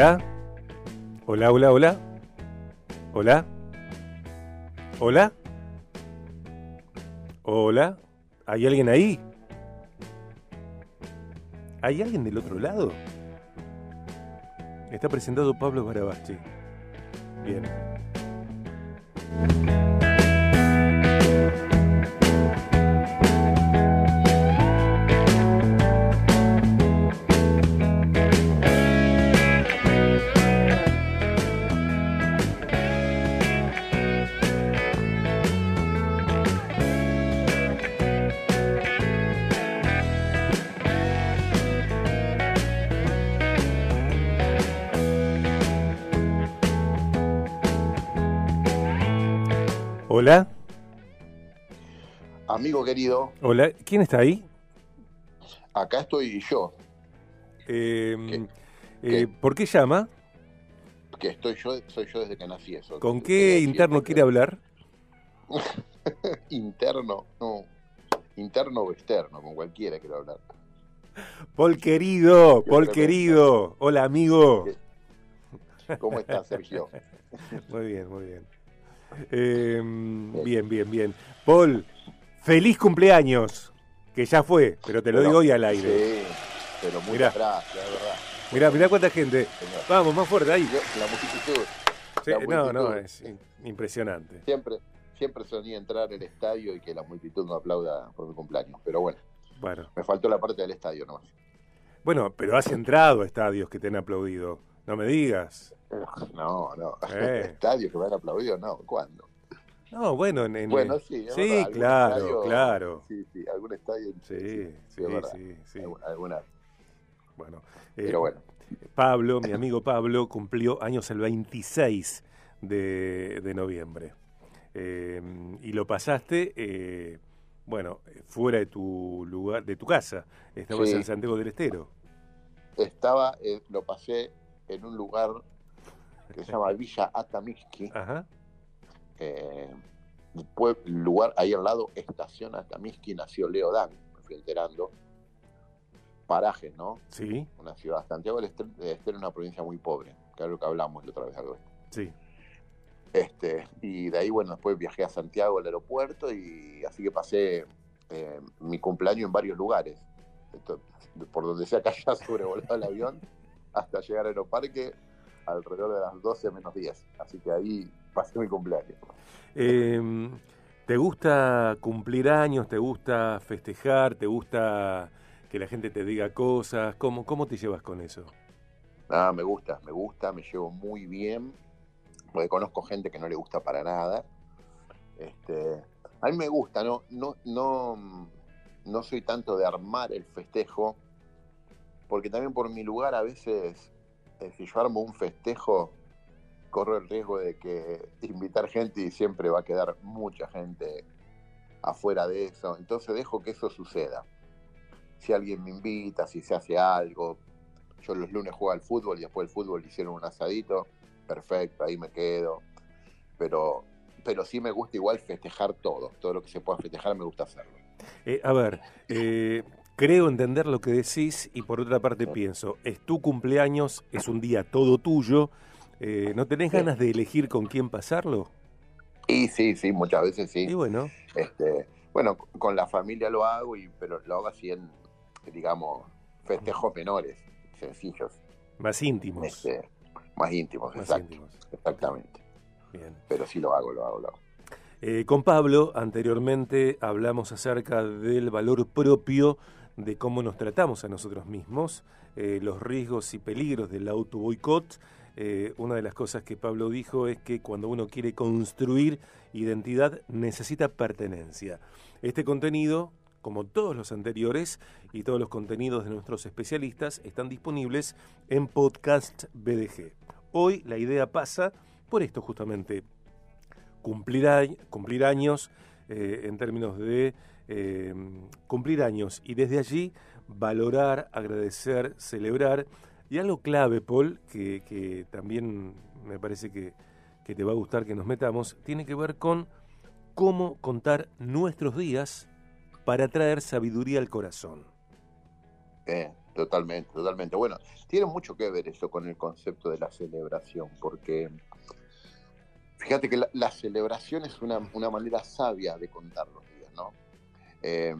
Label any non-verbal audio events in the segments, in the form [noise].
Hola. Hola, hola, hola. Hola. Hola. ¿Hay alguien ahí? ¿Hay alguien del otro lado? Está presentado Pablo Barabachi. Bien. Hola. Amigo querido, Hola. ¿Quién está ahí? acá estoy yo, Eh, ¿Qué? eh, ¿Qué? ¿Por qué llama? que estoy yo, soy yo desde que nací eso. ¿Con qué interno quiere hablar? [laughs] Interno, no. Interno o externo, con cualquiera quiero hablar. Paul querido, Paul querido. Hola amigo. ¿Cómo estás, Sergio? [laughs] Muy bien, muy bien. Eh, bien, bien, bien. Paul, feliz cumpleaños. Que ya fue, pero te lo Bueno, digo hoy al aire. Sí, pero muchas gracias, de verdad. Mirá, mirá cuánta gente. señor. Vamos, más fuerte ahí. La multitud. Sí, la no, no, es impresionante. Siempre, siempre soñé entrar al estadio y que la multitud me aplauda por mi cumpleaños. Pero bueno, Bueno, me faltó la parte del estadio nomás. bueno, pero has entrado a estadios que te han aplaudido. No me digas. No, no. Eh. [laughs] Estadios que me han aplaudido, no. ¿Cuándo? No, bueno, en, en- Bueno, sí. sí, verdad, claro, estadio- claro. Sí, sí, algún estadio. Sí, sí, verdad. sí, sí. Alguna-. Bueno, eh, Pero bueno, Pablo, mi amigo Pablo, cumplió años el 26 de, de noviembre. Eh, y lo pasaste, eh, bueno, fuera de tu lugar, de tu casa. Estabas Sí. en Santiago del Estero. estaba, eh, lo pasé en un lugar que se llama Villa Atamiski, Ajá. eh, lugar ahí al lado, estación Atamiski, nació Leo Dan, me fui enterando. Parajes, ¿no? Sí, Una ciudad. Santiago del Estero, es una provincia muy pobre, claro que hablamos la otra vez algo sí. Este, y de ahí, bueno, después viajé a Santiago, al aeropuerto, y así que pasé eh, mi cumpleaños en varios lugares. Por donde sea que haya [laughs] sobrevolado el avión, hasta llegar al aeroparque, alrededor de las 12 menos 10. Así que ahí pasé mi cumpleaños. Eh, ¿Te gusta cumplir años? ¿Te gusta festejar? ¿Te gusta que la gente te diga cosas? ¿Cómo, cómo te llevas con eso? Nada, me gusta, me gusta, me llevo muy bien, porque conozco gente que no le gusta para nada. Este, a mí me gusta, no, no, no, no soy tanto de armar el festejo, porque también por mi lugar a veces, eh, si yo armo un festejo, corro el riesgo de que [laughs] invitar gente y siempre va a quedar mucha gente afuera de eso. Entonces dejo que eso suceda. Si alguien me invita, si se hace algo, yo los lunes juego al fútbol y después del fútbol hicieron un asadito, perfecto, ahí me quedo. Pero, pero sí me gusta igual festejar todo, todo lo que se pueda festejar me gusta hacerlo. Eh, a ver, eh, creo entender lo que decís y por otra parte pienso, es tu cumpleaños, es un día todo tuyo, eh, ¿no tenés Sí. ganas de elegir con quién pasarlo? Y sí, sí, muchas veces sí. Y bueno, Este, bueno, con la familia lo hago, y, pero lo hago así en, digamos, festejos menores, sencillos, más íntimos. este, más íntimos, Más exacto, íntimos. exactamente. Bien. Pero sí lo hago, lo hago, lo hago. Eh, con Pablo, anteriormente hablamos acerca del valor propio de cómo nos tratamos a nosotros mismos, eh, los riesgos y peligros del auto boicot. Eh, una de las cosas que Pablo dijo es que cuando uno quiere construir identidad necesita pertenencia. Este contenido, como todos los anteriores y todos los contenidos de nuestros especialistas, están disponibles en Podcast BDG. Hoy la idea pasa por esto justamente, cumplir, cumplir años eh, en términos de eh, cumplir años y desde allí valorar, agradecer, celebrar. Y algo clave, Paul, que, también me parece que, que te va a gustar que nos metamos, tiene que ver con cómo contar nuestros días para traer sabiduría al corazón. Eh, Totalmente, totalmente. Bueno, tiene mucho que ver eso con el concepto de la celebración, porque fíjate que la, celebración es una, manera sabia de contar los días, ¿no? Eh,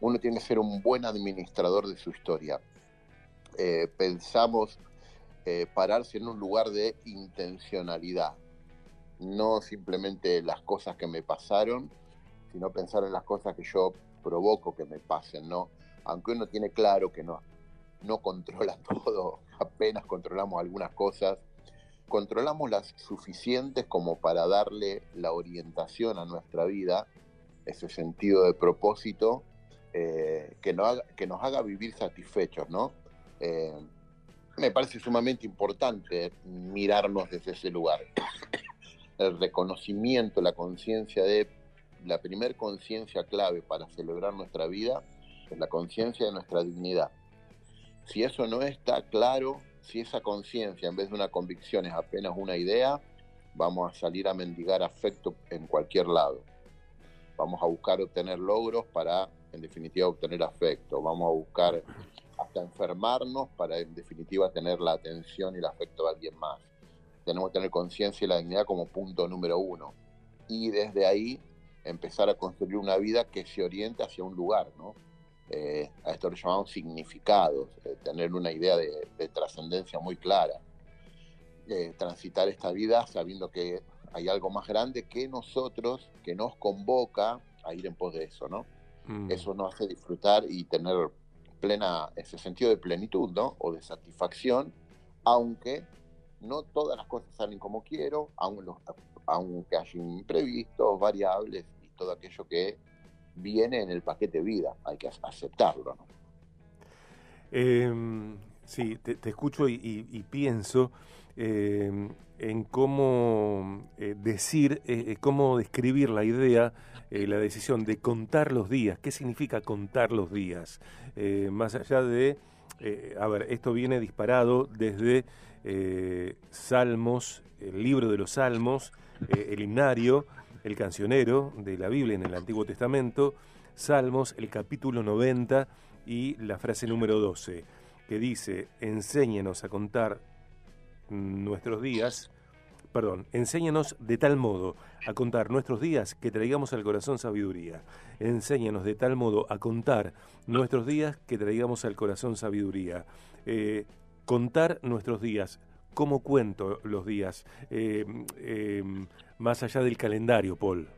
uno tiene que ser un buen administrador de su historia. Eh, pensamos eh, pararse en un lugar de intencionalidad, no simplemente las cosas que me pasaron, sino pensar en las cosas que yo provoco que me pasen, ¿no? Aunque uno tiene claro que no, no controla [laughs] todo, apenas controlamos algunas cosas, controlamos las suficientes como para darle la orientación a nuestra vida, ese sentido de propósito, eh, que, nos haga, que nos haga vivir satisfechos, ¿no? Eh, me parece sumamente importante mirarnos desde ese lugar. [coughs] El reconocimiento, la conciencia de la primer conciencia clave para celebrar nuestra vida es la conciencia de nuestra dignidad. Si eso no está claro, si esa conciencia en vez de una convicción es apenas una idea, vamos a salir a mendigar afecto en cualquier lado. Vamos a buscar obtener logros para, en definitiva, obtener afecto. Vamos a buscar hasta enfermarnos para, en definitiva, tener la atención y el afecto de alguien más. Tenemos que tener conciencia y la dignidad como punto número uno. Y desde ahí empezar a construir una vida que se oriente hacia un lugar, ¿no? Eh, a esto lo llamamos significados, eh, tener una idea de, trascendencia muy clara, eh, transitar esta vida sabiendo que hay algo más grande que nosotros, que nos convoca a ir en pos de eso, ¿no? Mm. Eso nos hace disfrutar y tener plena, ese sentido de plenitud, ¿no? O de satisfacción, aunque no todas las cosas salen como quiero, aunque haya imprevistos, variables y todo aquello que viene en el paquete vida, hay que aceptarlo. ¿no? Em, sí, te, escucho y, pienso em, en cómo eh, decir, eh, eh, cómo describir la idea, la decisión de contar los días. ¿Qué significa contar los días? más allá de, a ver, esto viene disparado desde Salmos, el libro de los Salmos, el himnario, el cancionero de la Biblia en el Antiguo Testamento, Salmos, el capítulo 90 y la frase número 12, que dice, enséñenos a contar nuestros días, perdón, enséñanos de tal modo a contar nuestros días que traigamos al corazón sabiduría. Enséñanos de tal modo a contar nuestros días que traigamos al corazón sabiduría. Eh, contar nuestros días. ¿Cómo cuento los días? Eh, eh, más allá del calendario, Paul?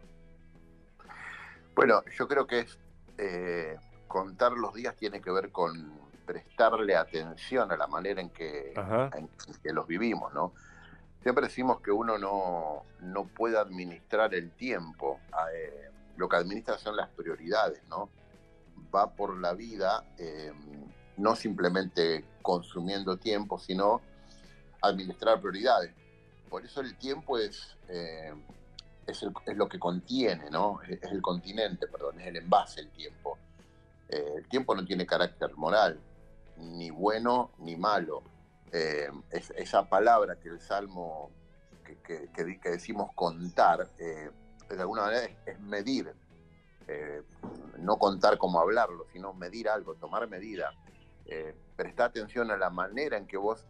Bueno, yo creo que es eh, contar los días tiene que ver con prestarle atención a la manera en que, los vivimos, ¿no? Siempre decimos que uno no, no puede administrar el tiempo, eh, lo que administra son las prioridades, ¿no? Va por la vida eh, no simplemente consumiendo tiempo, sino administrar prioridades por eso el tiempo es, eh, es, lo que contiene, ¿no? Es, el continente, perdón, es el envase el tiempo. Eh, el tiempo no tiene carácter moral, ni bueno ni malo. Eh, esa palabra que el Salmo, que, que, decimos contar, de alguna manera es, medir. no contar como hablarlo, sino medir algo, tomar medida. prestar atención a la manera en que vos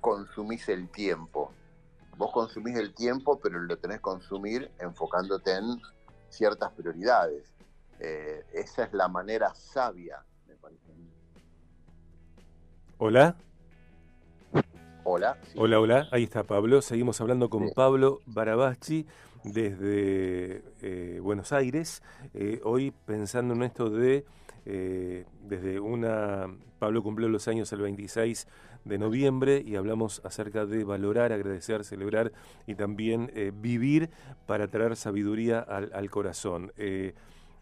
consumís el tiempo. Vos consumís el tiempo, pero lo tenés que consumir enfocándote en ciertas prioridades. Eh, esa es la manera sabia. Hola. Hola. Hola, hola. Ahí está Pablo. Seguimos hablando con Pablo Barabachi desde eh, Buenos Aires. Eh, hoy pensando en esto de, desde una, Pablo cumplió los años el 26 de noviembre y hablamos acerca de valorar, agradecer, celebrar y también eh, vivir para traer sabiduría al, corazón.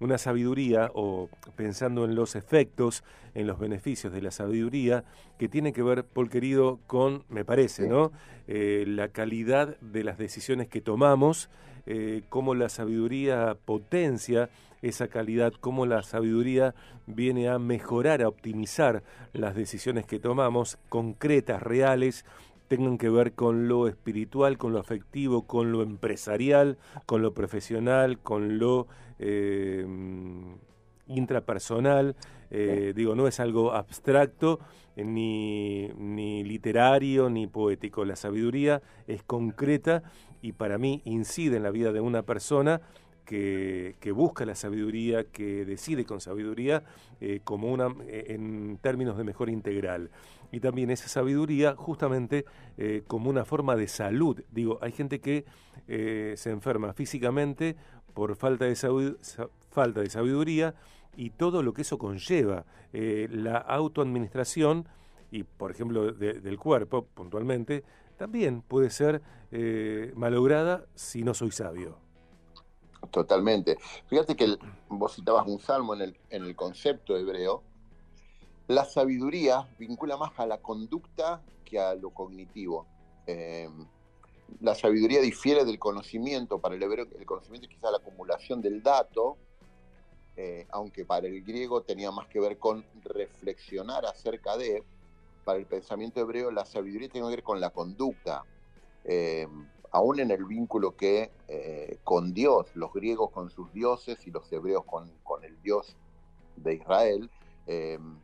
Eh, una sabiduría o pensando en los efectos, en los beneficios de la sabiduría, que tiene que ver, Paul querido, con, me parece, ¿no? Eh, la calidad de las decisiones que tomamos, cómo la sabiduría potencia esa calidad, cómo la sabiduría viene a mejorar, a optimizar las decisiones que tomamos, concretas, reales, tengan que ver con lo espiritual, con lo afectivo, con lo empresarial, con lo profesional, con lo eh, intrapersonal. Eh, digo, no es algo abstracto, ni, ni literario, ni poético. La sabiduría es concreta y para mí incide en la vida de una persona que, busca la sabiduría, que decide con sabiduría eh, como una, eh, en términos de mejor integral. Y también esa sabiduría justamente eh, como una forma de salud. Digo, hay gente que se enferma físicamente por falta de, falta de sabiduría y todo lo que eso conlleva. la autoadministración y, por ejemplo, del cuerpo, puntualmente, también puede ser malograda si no soy sabio. Totalmente. Fíjate que vos citabas un salmo en el, en el concepto hebreo. La sabiduría vincula más a la conducta que a lo cognitivo. Em, la sabiduría difiere del conocimiento. Para el hebreo, el conocimiento es quizá la acumulación del dato, eh, aunque para el griego tenía más que ver con reflexionar acerca de. Para el pensamiento hebreo, la sabiduría tiene que ver con la conducta. Em, aún en el vínculo que eh, con Dios, los griegos con sus dioses y los hebreos con, el Dios de Israel, em,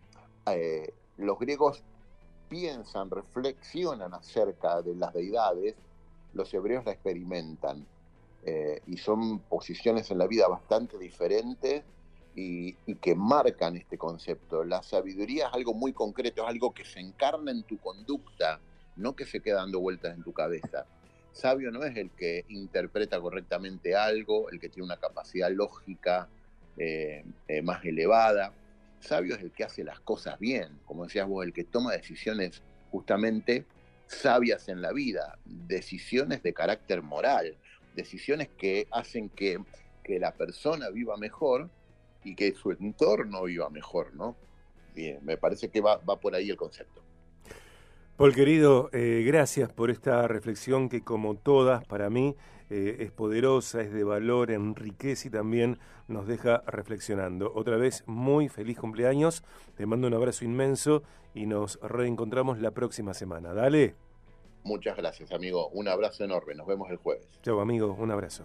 eh, los griegos piensan, reflexionan acerca de las deidades, los hebreos la experimentan. Eh, y son posiciones en la vida bastante diferentes y, y, que marcan este concepto. La sabiduría es algo muy concreto, es algo que se encarna en tu conducta, no que se queda dando vueltas en tu cabeza. Sabio no es el que interpreta correctamente algo, el que tiene una capacidad lógica eh, eh, más elevada. Sabio es el que hace las cosas bien, como decías vos, el que toma decisiones justamente sabias en la vida, decisiones de carácter moral, decisiones que hacen que, que la persona viva mejor y que su entorno viva mejor, ¿no? Bien, me parece que va, va por ahí el concepto. Paul querido, eh, gracias por esta reflexión que como todas para mí eh, es poderosa, es de valor, enriquece y también nos deja reflexionando. Otra vez, muy feliz cumpleaños, te mando un abrazo inmenso y nos reencontramos la próxima semana. Dale. Muchas gracias, amigo. Un abrazo enorme. Nos vemos el jueves. Chau, amigo. Un abrazo.